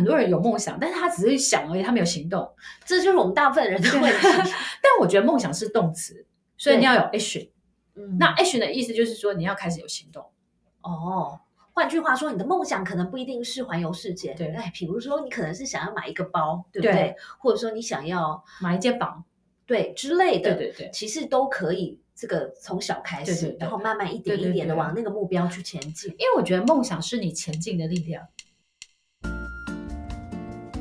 很多人有梦想，但是他只是想而已，他没有行动，这就是我们大部分人的问题。但我觉得梦想是动词，所以你要有 action。嗯那 action 的意思就是说你要开始有行动。哦，换句话说，你的梦想可能不一定是环游世界。对哎，比如说你可能是想要买一个包，对不对？对或者说你想要买一间房，对之类的，对对对其实都可以。这个从小开始，对对对然后慢慢一点一点的往那个目标去前进。因为我觉得梦想是你前进的力量。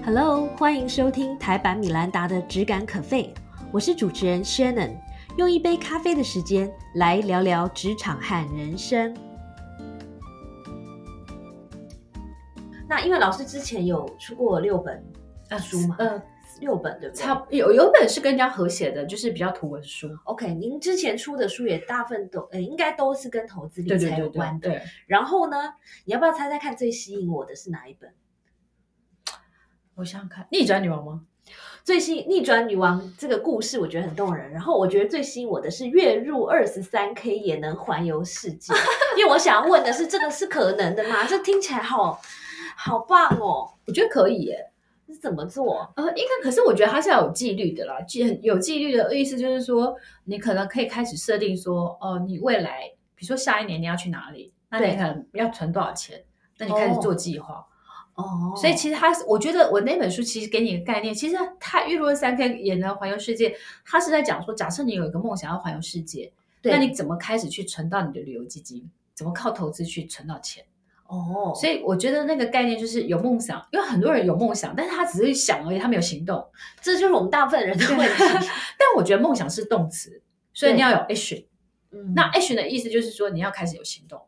Hello，欢迎收听台版米兰达的只感可废，我是主持人 Shannon，用一杯咖啡的时间来聊聊职场和人生。那因为老师之前有出过六本书嘛，呃，六本对不对？差有有本是跟人家合写的，就是比较图文书。OK，您之前出的书也大部分都呃，应该都是跟投资理财对对对对有关的。对，然后呢，你要不要猜猜看最吸引我的是哪一本？我想想看，逆转女王吗？最新逆转女王这个故事，我觉得很动人。然后我觉得最吸引我的是月入二十三 K 也能环游世界，因为我想要问的是，这个是可能的吗？这听起来好好棒哦！我觉得可以耶。是怎么做？呃，应该，可是我觉得它是要有纪律的啦。纪有纪律的意思就是说，你可能可以开始设定说，哦，你未来，比如说下一年你要去哪里，那你可能要存多少钱，那你开始做计划。哦，所以其实他是，我觉得我那本书其实给你一个概念，其实他《玉露三 K 也能环游世界，他是在讲说，假设你有一个梦想要环游世界，那你怎么开始去存到你的旅游基金？怎么靠投资去存到钱？哦，所以我觉得那个概念就是有梦想，因为很多人有梦想，但是他只是想而已，他没有行动。这就是我们大部分人的问题。但我觉得梦想是动词，所以你要有 action。嗯那 action 的意思就是说你要开始有行动。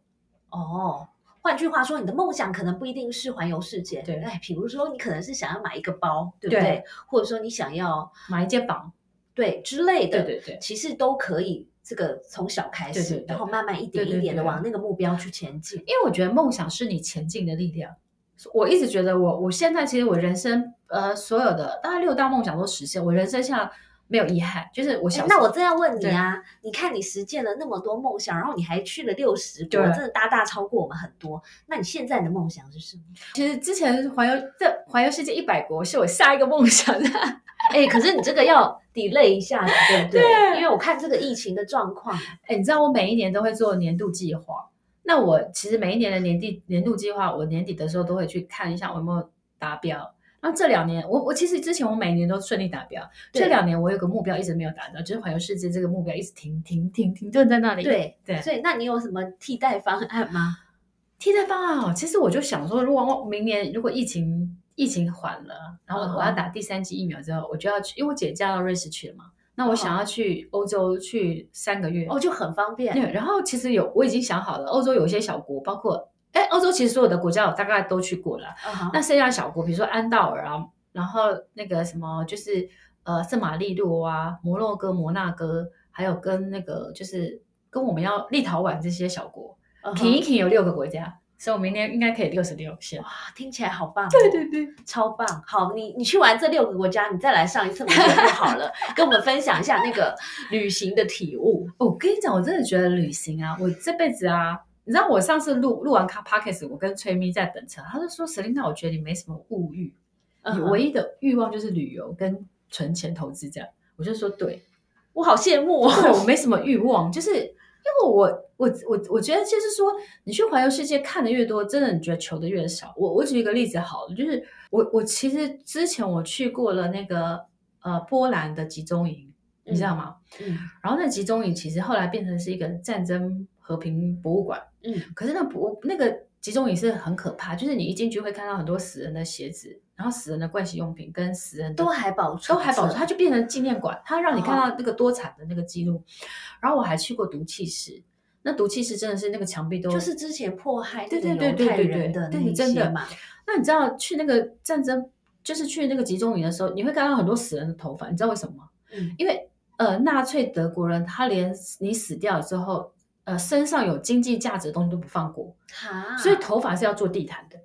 哦，换句话说，你的梦想可能不一定是环游世界。对哎，比如说你可能是想要买一个包，对不对？对或者说你想要买一间房，对之类的，对对对其实都可以。这个从小开始，对对对然后慢慢一点一点的往那个目标去前进。因为我觉得梦想是你前进的力量。我一直觉得我我现在其实我人生呃所有的大概六大梦想都实现，我人生现在没有遗憾，就是我小时候哎那我正要问你啊，你看你实践了那么多梦想，然后你还去了六十国，对真的大大超过我们很多。那你现在的梦想是什么？其实之前环游这环游世界一百国是我下一个梦想的。哎，可是你这个要 delay 一下子，对不对？对因为我看这个疫情的状况，哎，你知道我每一年都会做年度计划。那我其实每一年的年底年度计划，我年底的时候都会去看一下我有没有达标。那这两年，我我其实之前我每年都顺利达标，对这两年我有个目标一直没有达到，就是环游世界这个目标一直停停停停顿在那里。对对，所以那你有什么替代方案吗？替代方案哦，其实我就想说，如果明年如果疫情疫情缓了，然后我要打第三剂疫苗之后，我就要去，因为我姐嫁到瑞士去了嘛，那我想要去欧洲去三个月。哦，就很方便。对，然后其实有我已经想好了，欧洲有一些小国，包括哎，欧洲其实所有的国家我大概都去过了。那剩下的小国，比如说安道尔啊，然后那个什么，就是呃圣马力诺啊、摩洛哥、摩纳哥，还有跟那个就是跟我们要立陶宛这些小国，停一停有六个国家，所以我明年应该可以六十六线。哇，听起来好棒、哦！对对对，超棒！好，你你去完这六个国家，你再来上一次我们节目好了，跟我们分享一下那个旅行的体悟。哦我跟你讲，我真的觉得旅行啊，我这辈子啊，你知道我上次录录完卡 podcast，我跟崔咪在等车，他就说 Selina，我觉得你没什么物欲，你唯一的欲望就是旅游跟存钱投资这样。我就说对，我好羡慕对我哦。没什么欲望，就是因为我我我我觉得就是说，你去环游世界看的越多，真的你觉得求的越少。我我举一个例子好了，就是我我其实之前我去过了那个呃波兰的集中营，你知道吗？嗯然后那集中营其实后来变成是一个战争和平博物馆，嗯，可是那博那个集中营是很可怕，就是你一进去会看到很多死人的鞋子，然后死人的盥洗用品跟死人都还保存都还保存，它就变成纪念馆，它让你看哦到那个多惨的那个记录。然后我还去过毒气室，那毒气室真的是那个墙壁都就是之前迫害对那个犹太对对对对的那一对真的些嘛。那你知道去那个战争，就是去那个集中营的时候，你会看到很多死人的头发，你知道为什么吗？嗯因为呃，纳粹德国人他连你死掉之后，呃，身上有经济价值的东西都不放过，哈，所以头发是要做地毯的，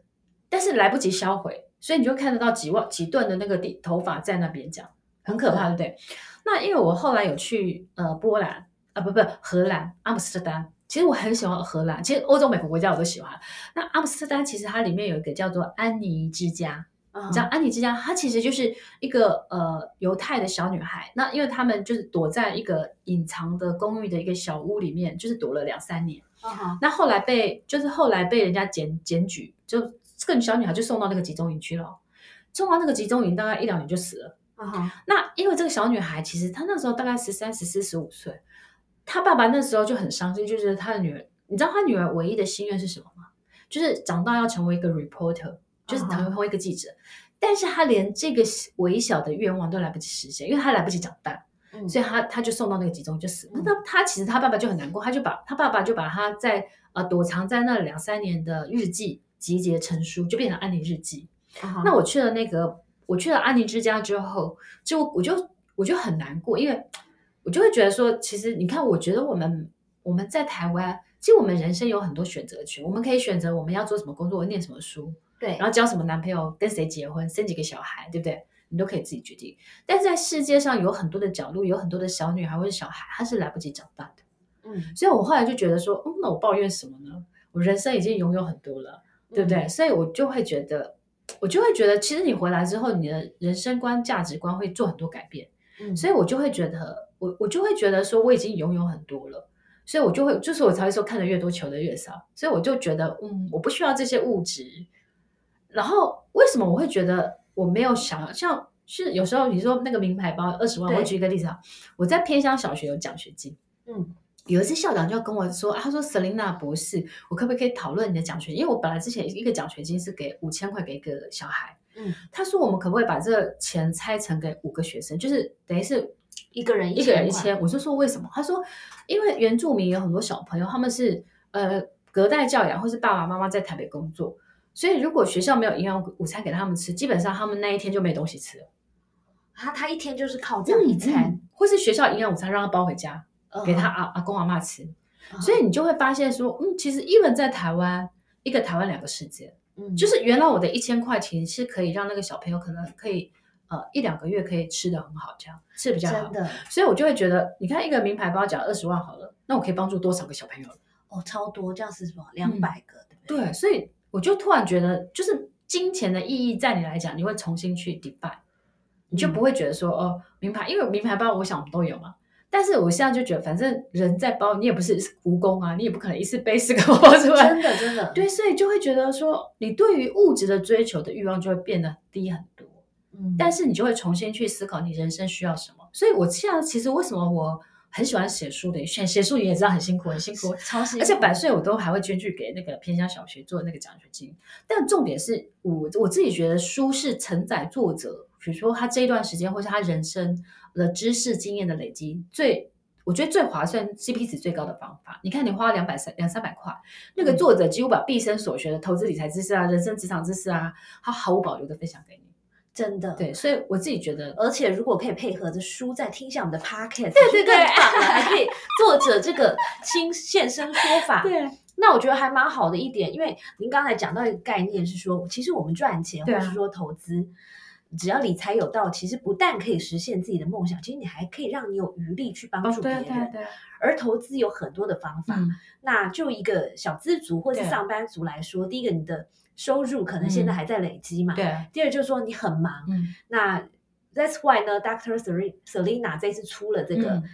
但是来不及销毁，所以你就看得到几万几吨的那个地头发在那边，这样很可怕，对不对？那因为我后来有去呃波兰啊，不不荷兰阿姆斯特丹。其实我很喜欢荷兰，其实欧洲每个国家我都喜欢。那阿姆斯特丹其实它里面有一个叫做安妮之家，啊你知道安妮之家，她其实就是一个呃犹太的小女孩。那因为他们就是躲在一个隐藏的公寓的一个小屋里面，就是躲了两三年。啊哈那后来被就是后来被人家检检举，就这个小女孩就送到那个集中营去了。送到那个集中营大概一两年就死了。啊哈那因为这个小女孩其实她那时候大概十三、十四、十五岁，她爸爸那时候就很伤心，就觉得她的女儿，你知道她女儿唯一的心愿是什么吗？就是长大要成为一个 reporter，就是嗯哼成为一个记者。但是他连这个微小的愿望都来不及实现，因为他来不及长大。嗯所以他他就送到那个集中就死了。嗯那他他其实他爸爸就很难过，他就把他爸爸就把他在呃躲藏在那两三年的日记集结成书，就变成安妮日记。那我去了那个我去了安妮之家之后，就我就我就很难过，因为我就会觉得说，其实你看，我觉得我们我们在台湾，其实我们人生有很多选择权，我们可以选择我们要做什么工作，念什么书，对然后交什么男朋友，跟谁结婚，生几个小孩，对不对？你都可以自己决定。但是在世界上有很多的角落，有很多的小女孩或者小孩，她是来不及长大的。嗯所以我后来就觉得说，嗯，那我抱怨什么呢？我人生已经拥有很多了，对不对？所以我就会觉得，我就会觉得，其实你回来之后，你的人生观、价值观会做很多改变。嗯所以我就会觉得，我我就会觉得说，我已经拥有很多了。所以我就会，就是我才会说，看的越多，求的越少。所以我就觉得，嗯，我不需要这些物质。然后为什么我会觉得我没有想要像是有时候你说那个名牌包二十万，我举一个例子啊，我在偏乡小学有奖学金，嗯有一次校长就跟我说，啊他说 Selina 博士，我可不可以讨论你的奖学金？因为我本来之前一个奖学金是给五千块给一个小孩，嗯，他说我们可不可以把这个钱拆成给五个学生，就是等于是一个人一个人一千，我就说为什么？他说，因为原住民有很多小朋友，他们是呃隔代教养，或是爸爸妈妈在台北工作，所以如果学校没有营养午餐给他们吃，基本上他们那一天就没东西吃了。他他一天就是靠这样一餐嗯或是学校营养午餐让他包回家，嗯给他阿阿公阿妈吃，嗯所以你就会发现说，嗯，其实 even 在台湾，一个台湾两个世界，嗯就是原来我的一千块钱是可以让那个小朋友可能可以呃一两个月可以吃的很好，这样吃得比较好真。的所以我就会觉得，你看一个名牌包讲二十万好了，那我可以帮助多少个小朋友？哦超多，这样是什么两百个对不对？对，所以我就突然觉得，就是金钱的意义在你来讲，你会重新去 define，你就不会觉得说、哦，名牌，因为名牌包我想我们都有嘛。但是我现在就觉得，反正人在包，你也不是蜈蚣啊，你也不可能一次背四个包出来。真的真的 对，所以就会觉得说，你对于物质的追求的欲望就会变得低很多。嗯但是你就会重新去思考你人生需要什么。所以我现在其实为什么我很喜欢写书的，写写书你也知道很辛苦，很辛苦，超辛苦，而且百岁我都还会捐去给那个偏乡小学做那个奖学金。但重点是我我自己觉得书是承载作者，比如说他这一段时间或是他人生的知识经验的累积，最我觉得最划算、CP 值最高的方法。你看，你花两百三两三百块，那个作者几乎把毕生所学的投资理财知识啊、人生职场知识啊，他毫无保留的分享给你。真的对，所以我自己觉得，而且如果可以配合着书，再听一下我们的 podcast，对对对就更，还可以作者这个新现身说法。对那我觉得还蛮好的一点，因为您刚才讲到一个概念是说，其实我们赚钱或是说投资，只要理财有道，其实不但可以实现自己的梦想，其实你还可以让你有余力去帮助别人。对对对啊，而投资有很多的方法，嗯，那就一个小资族或是上班族来说，第一个你的收入可能现在嗯还在累积嘛，对，第二就是说你很忙，嗯，那 That's why 呢. Sel- Selina 这次出了这个嗯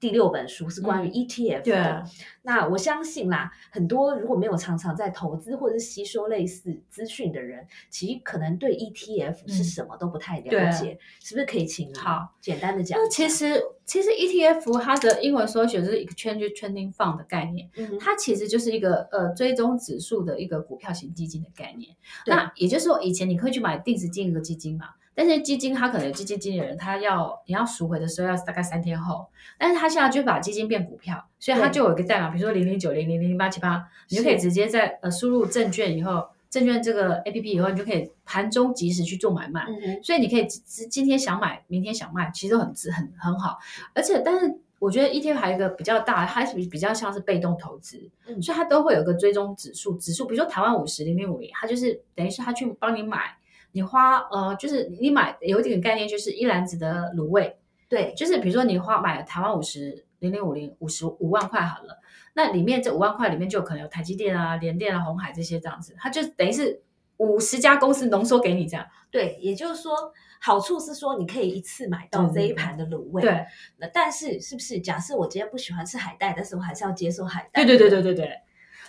第六本书，是关于嗯 ETF 对的。那我相信啦，很多如果没有常常在投资或者是吸收类似资讯的人，其实可能对 ETF 是嗯什么都不太了解，是不是可以请你好简单的讲那？其实其实 ETF 它的英文缩写就是 Exchange Trading Fund 的概念，嗯，它其实就是一个呃追踪指数的一个股票型基金的概念。那也就是说，以前你可以去买定时定额基金嘛，但是基金它可能有基金经理人，他要你要赎回的时候要大概三天后，但是他现在就把基金变股票，所以他就有一个代码，比如说零零九零零零零八七八，你就可以直接在呃输入证券以后，证券这个 A P P 以后，你就可以盘中及时去做买卖。嗯，所以你可以今今天想买，明天想卖，其实都很值很很好。而且，但是我觉得 ETF 还有一个比较大，它是比比较像是被动投资，嗯。所以它都会有个追踪指数，指数比如说台湾五十零零五零，它就是等于是它去帮你买，你花呃就是你买有一点概念，就是一篮子的卤味，对，就是比如说你花买台湾五十零零五零五十五万块好了，那里面这五万块里面就可能有台积电啊、联电啊、红海这些这样子，它就等于是五十家公司浓缩给你这样。对，也就是说，好处是说你可以一次买到这一盘的卤味。对，那但是是不是？假设我今天不喜欢吃海带，但是我还是要接受海带。对对对对对对。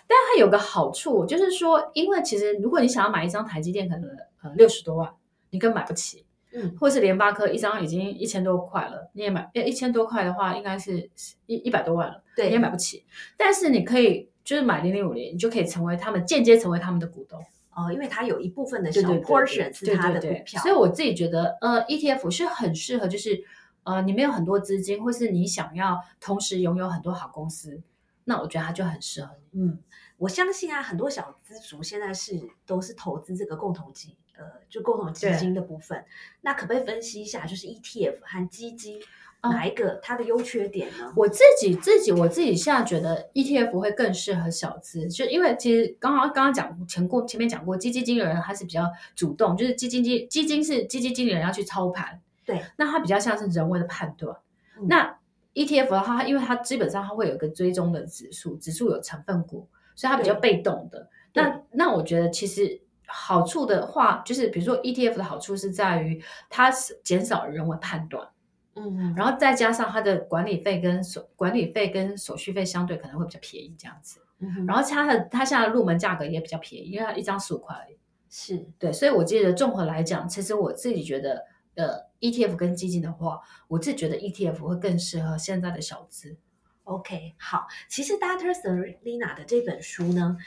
但它有个好处，就是说，因为其实如果你想要买一张台积电，可能呃六十多万，你根本买不起。嗯，或是联发科一张已经一千多块了，你也买，一千多块的话，应该是一一百多万了，对，你也买不起。但是你可以就是买零零五零，你就可以成为他们间接成为他们的股东哦，因为它有一部分的小 portion 是它的股票。所以我自己觉得，呃，ETF 是很适合，就是呃，你没有很多资金，或是你想要同时拥有很多好公司，那我觉得它就很适合你。嗯，我相信啊，很多小资族现在是都是投资这个共同基。呃，就共同基金的部分，那可不可以分析一下，就是 ETF 和基金哪一个它的优缺点呢？我自己自己我自己现在觉得 ETF 会更适合小资，就因为其实刚刚刚刚讲前过前面讲过，基金经理人他是比较主动，就是基金基基金是基金经理人要去操盘，对，那他比较像是人为的判断。那 ETF 的话，因为它基本上它会有一个追踪的指数，指数有成分股，所以它比较被动的。那那我觉得其实。好处的话，就是比如说 ETF 的好处是在于它是减少人为判断，嗯，然后再加上它的管理费跟手管理费跟手续费相对可能会比较便宜这样子，嗯，然后它的它现在入门价格也比较便宜，因为它一张十五块而已，是。对，所以我记得综合来讲，其实我自己觉得，呃，ETF 跟基金的话，我自己觉得 ETF 会更适合现在的小资。OK，好，其实 Dr. Selina 的这本书呢。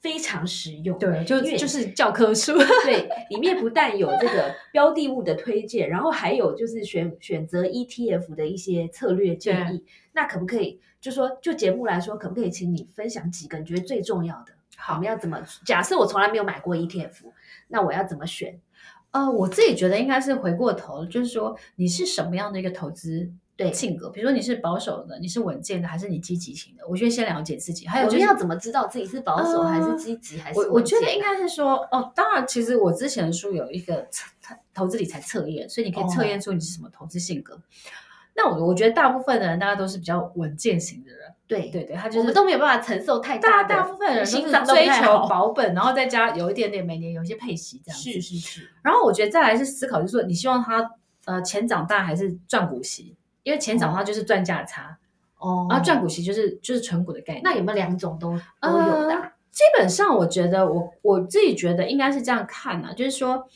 非常实用，对，就就是教科书，对，里面不但有这个标的物的推荐，然后还有就是选选择 ETF 的一些策略建议。那可不可以，就说就节目来说，可不可以请你分享几个你觉得最重要的？好，我们要怎么？假设我从来没有买过 ETF，那我要怎么选？呃，我自己觉得应该是回过头，就是说你是什么样的一个投资。对性格，比如说你是保守的，你是稳健的，还是你积极型的？我觉得先了解自己。还有，就是要怎么知道自己是保守还是积极还是？我我觉得应该是说，哦，当然，其实我之前的书有一个测投资理财测验，所以你可以测验出你是什么投资性格。那我我觉得大部分的人大家都是比较稳健型的人。对对对，他就是我们都没有办法承受太大。大部分人都是追求保本，然后再加有一点点每年有一些配息这样。是是是。然后我觉得再来是思考，就是说你希望他呃钱长大还是赚股息？因为钱长大就是赚价差，哦，然后赚股息就是就是纯股的概念。那有没有两种都都有的？基本上我觉得我我自己觉得应该是这样看呢，就是说，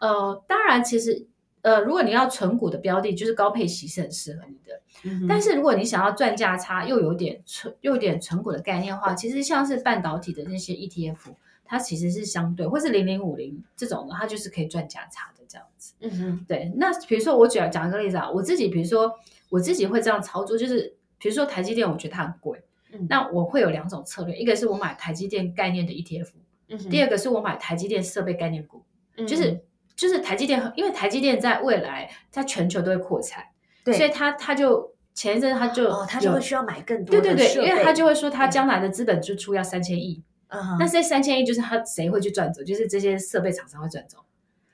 呃，当然其实呃，如果你要纯股的标的，就是高配息是很适合你的。但是如果你想要赚价差又有点纯又有点纯股的概念的话，其实像是半导体的那些 ETF，它其实是相对，或是零零五零这种的，它就是可以赚价差的。这样子，嗯哼，对。那比如说我讲讲一个例子啊，我自己比如说我自己会这样操作，就是比如说台积电，我觉得它很贵，嗯，那我会有两种策略，一个是我买台积电概念的 ETF，嗯，第二个是我买台积电设备概念股，就是就是台积电，因为台积电在未来在全球都会扩产，对，所以他他就前一阵他就哦，他就会需要买更多，对对对，因为他就会说他将来的资本支出要三千亿，嗯，那这三千亿就是他谁会去赚走，就是这些设备厂商会赚走。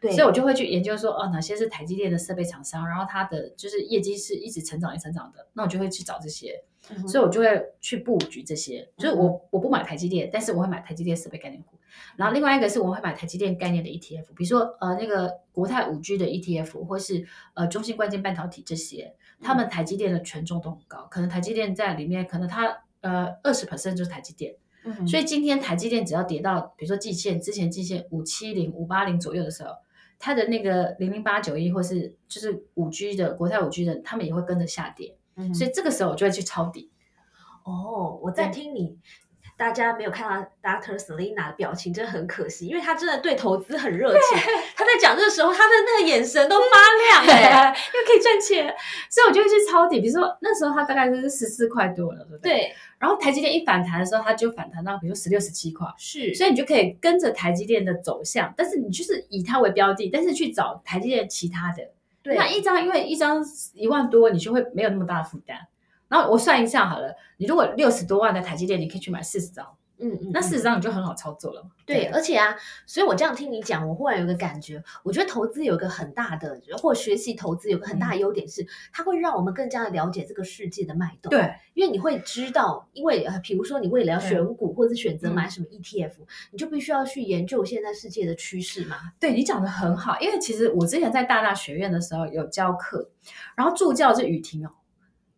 对，所以我就会去研究说，哦，哪些是台积电的设备厂商，然后它的就是业绩是一直成长、一成长的，那我就会去找这些，所以我就会去布局这些。就是我我不买台积电，但是我会买台积电设备概念股。然后另外一个是我会买台积电概念的 ETF，比如说呃那个国泰五 G 的 ETF，或是呃中芯关键半导体这些，他们台积电的权重都很高，可能台积电在里面，可能它呃二十 percent 就是台积电。所以今天台积电只要跌到，比如说季线之前季线五七零、五八零左右的时候。它的那个零零八九一，或是就是五 G 的国泰五 G 的，他们也会跟着下跌，所以这个时候我就会去抄底。哦，我在听你。大家没有看到 Doctor Selina 的表情，真的很可惜，因为他真的对投资很热情。他在讲这个时候，他的那个眼神都发亮，哎，又可以赚钱，所以我就会去抄底。比如说那时候他大概就是十四块多了，对不对？对。然后台积电一反弹的时候，它就反弹到比如说十六、十七块，是。所以你就可以跟着台积电的走向，但是你就是以它为标的，但是去找台积电其他的。对。那一张因为一张一万多，你就会没有那么大的负担。然后我算一下好了，你如果六十多万的台积电，你可以去买四十张，嗯嗯，那嗯事实上你就很好操作了嘛。对，而且啊，所以我这样听你讲，我忽然有个感觉，我觉得投资有一个很大的，或学习投资有个很大的优点是，它会让我们更加的了解这个世界的脉动。，对因为你会知道，因为呃，比如说你为了要对选股或者是选择嗯买什么 ETF，、你就必须要去研究现在世界的趋势嘛。对你讲的很好，因为其实我之前在大大学院的时候有教课，然后助教是雨婷哦，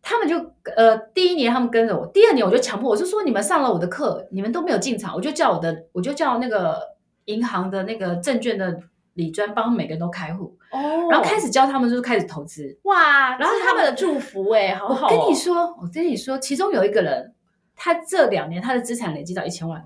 他们就呃第一年他们跟着我，第二年我就强迫我就说你们上了我的课，你们都没有进场，我就叫我的我就叫那个银行的那个证券的李专帮每个人都开户，哦然后开始教他们就是开始投资。哇，然后是他们的祝福哎、好好、我跟你，说，我跟你说，其中有一个人，他这两年他的资产累积到一千万，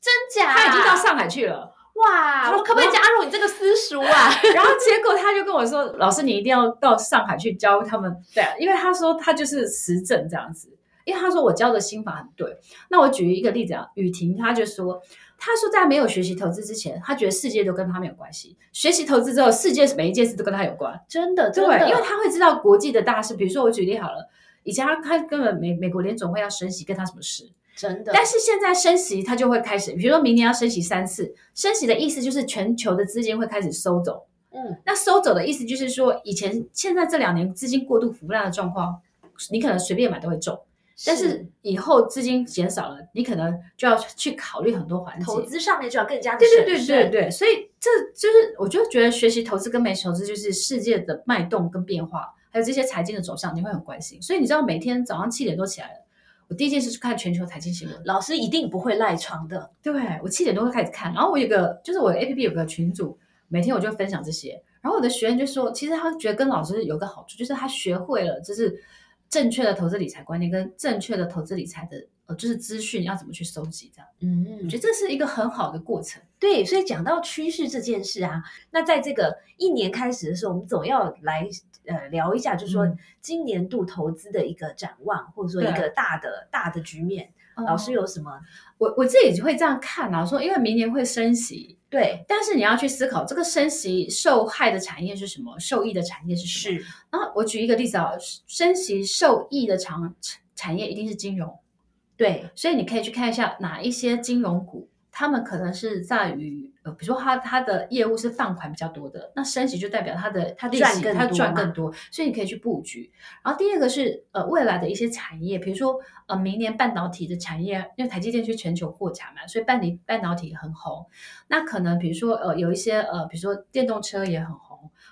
真假？他已经到上海去了。哇，我可不可以加入你这个私塾啊？然后结果他就跟我说：“老师，你一定要到上海去教他们。”对啊，因为他说他就是实证这样子。因为他说我教的心法很对。那我举一个例子啊，雨婷他就说，他说在没有学习投资之前，他觉得世界都跟他没有关系；学习投资之后，世界每一件事都跟他有关。真的，真对，，因为他会知道国际的大事。比如说我举例好了，以前他他根本美美国联总会要升息，跟他什么事？真的，但是现在升息，它就会开始，比如说明年要升息三次，升息的意思就是全球的资金会开始收走。嗯，那收走的意思就是说，以前现在这两年资金过度腐烂的状况，你可能随便买都会中，但是以后资金减少了，你可能就要去考虑很多环节。投资上面就要更加的对对对对对，所以这就是我就觉得学习投资跟没投资就是世界的脉动跟变化，还有这些财经的走向，你会很关心。所以你知道每天早上七点多起来了，我第一件事是看全球财经新闻。老师一定不会赖床的。对我七点多会开始看，然后我有个就是我 A P P 有个群组，每天我就分享这些，然后我的学员就说，其实他觉得跟老师有个好处，就是他学会了就是正确的投资理财观念跟正确的投资理财的呃就是资讯要怎么去收集，这样嗯我觉得这是一个很好的过程。对，所以讲到趋势这件事啊，那在这个一年开始的时候，我们总要来呃聊一下，就是说嗯今年度投资的一个展望，或者说一个大的大的局面。老师有什么？我我自己会这样看啊，说因为明年会升息，对，但是你要去思考这个升息受害的产业是什么，受益的产业是什么。是然后我举一个例子啊，升息受益的产产业一定是金融。对，所以你可以去看一下哪一些金融股，他们可能是在于呃，比如说它它的业务是放款比较多的，那升息就代表它的它利息它赚更多嘛赚更多，所以你可以去布局。然后第二个是呃未来的一些产业，比如说呃明年半导体的产业，因为台积电去全球扩产嘛，所以半导半导体很红。那可能比如说呃有一些呃比如说电动车也很红，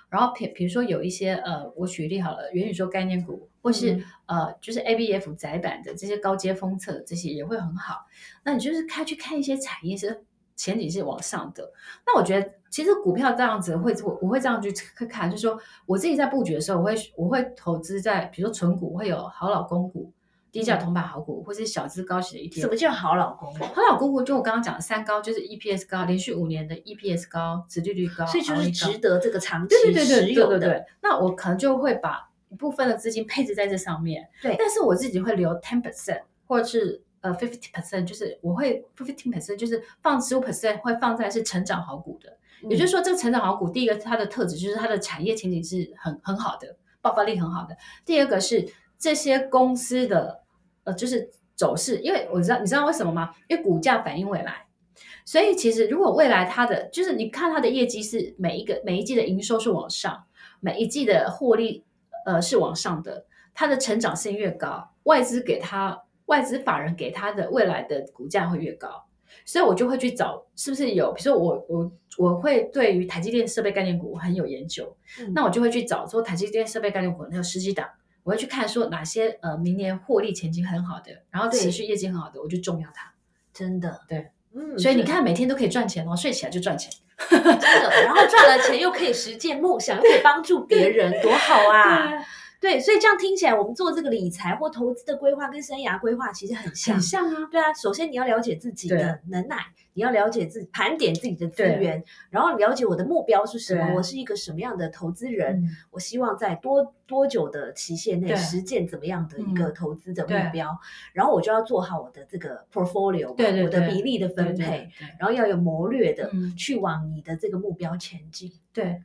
然后比比如说有一些呃我举例好了，元宇宙概念股或是、嗯呃，就是 ABF 窄板的这些高阶封测，这些也会很好。那你就是看去看一些产业是前景是往上的。那我觉得其实股票这样子会，我我会这样去看，就是说我自己在布局的时候，我会我会投资在比如说纯股，会有好老公股、低价铜板好股，或是小资高息的 ETF。什么叫好老公？好老公股就我刚刚讲的三高，就是 EPS 高，连续五年的 EPS 高，殖利率高，所以就是值得这个长期对对对持有的。对对对对。那我可能就会把一部分的资金配置在这上面，对但是我自己会留 ten percent 或者是呃 fifty percent，就是我会 fifteen percent 就是放十五 percent 会放在是成长好股的。也就是说，这个成长好股，第一个它的特质就是它的产业前景是很很好的，爆发力很好的。第二个是这些公司的呃就是走势，因为我知道你知道为什么吗？因为股价反映未来。所以其实如果未来它的就是你看它的业绩是每一个每一季的营收是往上，每一季的获利呃是往上的，它的成长性越高，外资给它外资法人给它的未来的股价会越高。所以我就会去找是不是有，比如说我我我会对于台积电设备概念股很有研究，嗯那我就会去找说台积电设备概念股有十几档，我会去看说哪些呃明年获利前景很好的，然后持续业绩很好的，我就重要它。真的对，嗯，所以你看每天都可以赚钱哦，睡起来就赚钱。真的，然后赚了钱又可以实践梦想，又可以帮助别人，多好啊！对，所以这样听起来，我们做这个理财或投资的规划跟生涯规划其实很像很。像啊，对啊，首先你要了解自己的能耐，你要了解自己盘点自己的资源，然后了解我的目标是什么，我是一个什么样的投资人，嗯我希望在多多久的期限内对实践怎么样的一个嗯投资的目标，然后我就要做好我的这个 portfolio，嘛对对我的比例的分对配，对然后要有谋略的嗯去往你的这个目标前进。对。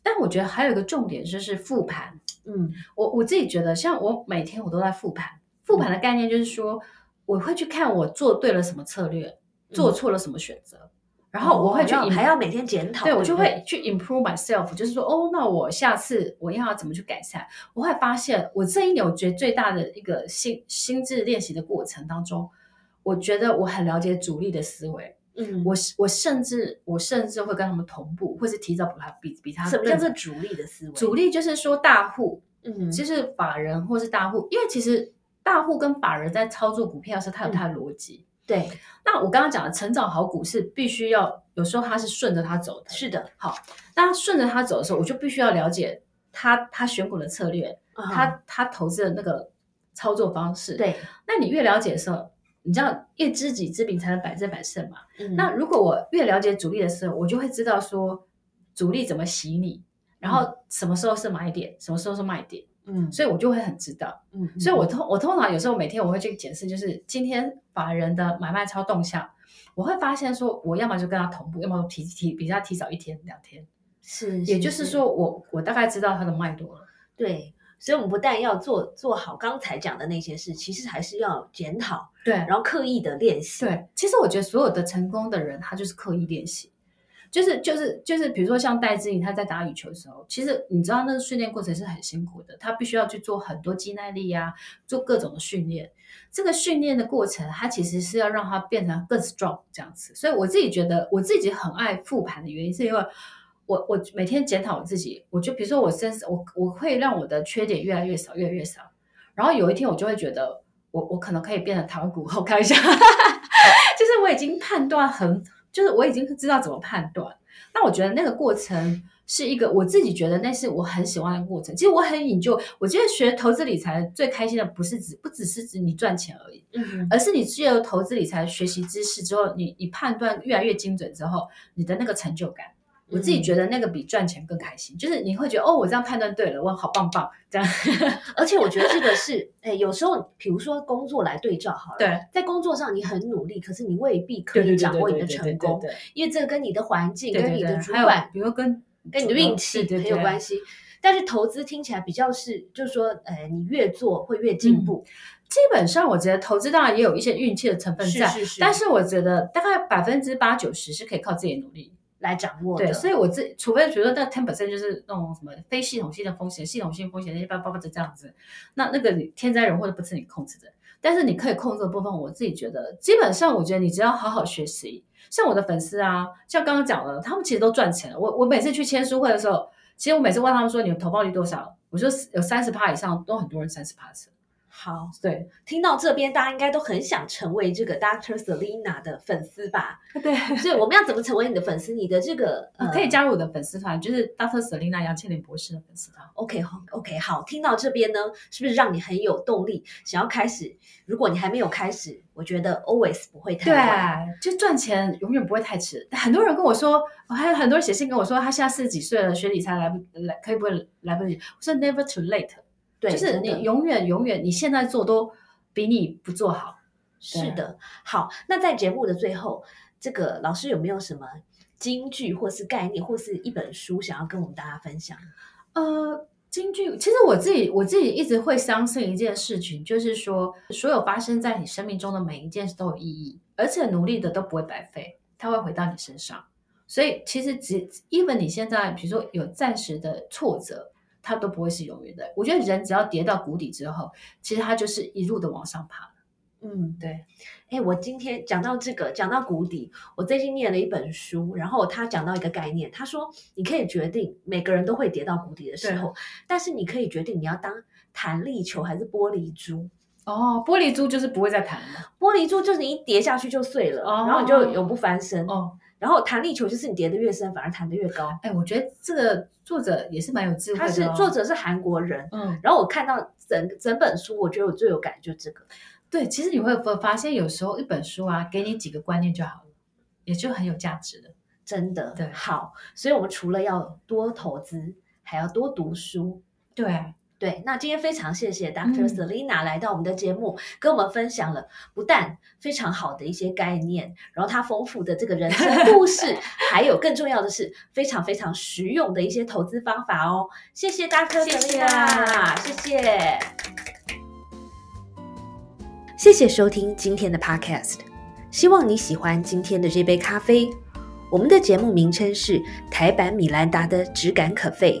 但我觉得还有一个重点就是复盘。嗯，我我自己觉得，像我每天我都在复盘。复盘的概念就是说，我会去看我做对了什么策略，做错了什么选择，然后我会去还要每天检讨，对我就会去 improve myself，就是说，哦，那我下次我要怎么去改善？我会发现，我这一年我觉得最大的一个心心智练习的过程当中，我觉得我很了解主力的思维，嗯，我我甚至我甚至会跟他们同步，或是提早比他比比他什么叫做主力的思维？主力就是说大户，嗯，就是法人或是大户，因为其实大户跟法人在操作股票的时候，他有他的逻辑。对，那我刚刚讲的成长好股是必须要有时候它是顺着它走的，是的，好，当他顺着它走的时候，我就必须要了解他他选股的策略，啊他他投资的那个操作方式。，对，那你越了解的时候，你知道越知己知彼才能百战百胜嘛。嗯那如果我越了解主力的时候，我就会知道说主力怎么洗你，然后什么时候是买点，什么时候是卖点，嗯所以我就会很知道。嗯，所以我通我通常有时候每天我会去检视，就是今天法人的买卖超动向，我会发现说，我要么就跟他同步，要么提提比他提早一天两天，是，也就是说我我大概知道他的脉络了。对，所以我们不但要做做好刚才讲的那些事，其实还是要检讨，对然后刻意的练习。，对，其实我觉得所有的成功的人，他就是刻意练习。就是就是就是，比如说像戴志颖，他在打羽球的时候，其实你知道那个训练过程是很辛苦的，他必须要去做很多肌耐力啊、做各种的训练。这个训练的过程，它其实是要让他变成更 strong 这样子。所以我自己觉得，我自己很爱复盘的原因，是因为我我每天检讨我自己，我就比如说我身我我会让我的缺点越来越少，越来越少。然后有一天我就会觉得，我我可能可以变得台湾股后，开玩笑，就是我已经判断很，就是我已经知道怎么判断。那我觉得那个过程是一个我自己觉得那是我很喜欢的过程。其实我很引咎，我觉得学投资理财最开心的不是指不只是指你赚钱而已，嗯而是你借由投资理财学习知识之后，你你判断越来越精准之后，你的那个成就感。我自己觉得那个比赚钱更开心，就是你会觉得哦，我这样判断对了，我好棒棒，这样。而且我觉得这个是，哎，有时候比如说工作来对照好了，对，在工作上你很努力，可是你未必可以掌握你的成功，因为这个跟你的环境、对对对跟你的主管、比如跟跟你的运气很有关系。但是投资听起来比较是，就是说，呃，你越做会越进步，基本上，我觉得投资当然也有一些运气的成分在，是是是但是我觉得大概百分之八九十是可以靠自己努力。来掌握的。对，所以我自除非觉得那 ten percent 就是那种什么非系统性的风险、系统性风险那些叭叭叭的这样子，那那个天灾人祸都不是你控制的，但是你可以控制的部分，我自己觉得基本上，我觉得你只要好好学习，像我的粉丝啊，像刚刚讲的，他们其实都赚钱了。我我每次去签书会的时候，其实我每次问他们说你们投报率多少，我说有三十趴以上，都很多人三十趴是。好，对听到这边，大家应该都很想成为这个 Doctor Selina 的粉丝吧？对，所以我们要怎么成为你的粉丝？你的这个、呃、可以加入我的粉丝团，就是 Doctor Selina 杨倩玲博士的粉丝团。OK 好 OK 好，听到这边呢，是不是让你很有动力，想要开始？如果你还没有开始，我觉得 always 不会太晚。对，就赚钱永远不会太迟。很多人跟我说，还有很多人写信跟我说，他现在四十几岁了，学理财来不来，可以不会来不及？我说 never too late，对，就是你永远永远，你现在做都比你不做好。是的。好，那在节目的最后，这个老师有没有什么金句或是概念，或是一本书想要跟我们大家分享？呃，京剧，其实我自己我自己一直会相信一件事情，就是说，所有发生在你生命中的每一件事都有意义，而且努力的都不会白费，它会回到你身上。所以其实只，even 你现在比如说有暂时的挫折，它都不会是永远的。我觉得人只要跌到谷底之后，其实他就是一路的往上爬。嗯，对，哎，我今天讲到这个，讲到谷底，我最近念了一本书，然后他讲到一个概念，他说你可以决定每个人都会跌到谷底的时候，但是你可以决定你要当弹力球还是玻璃珠。哦，玻璃珠就是不会再弹了。玻璃珠就是你一跌下去就碎了，哦然后你就永不翻身。哦，然后弹力球就是你跌的越深，反而弹的越高。哎，我觉得这个作者也是蛮有智慧的、他哦。是作者是韩国人，嗯，然后我看到整整本书，我觉得我最有感就这个。对，其实你会发发现，有时候一本书啊，给你几个观念就好了，也就很有价值了。真的对好，所以我们除了要多投资，还要多读书。对，对，那今天非常谢谢 Dr. 嗯 Selina 来到我们的节目，跟我们分享了不但非常好的一些概念，然后她丰富的这个人生故事，还有更重要的是非常非常实用的一些投资方法哦。谢谢 Dr. Selina，谢谢。谢谢收听今天的 Podcast。希望你喜欢今天的这杯咖啡。我们的节目名称是台版米兰达的质感可废。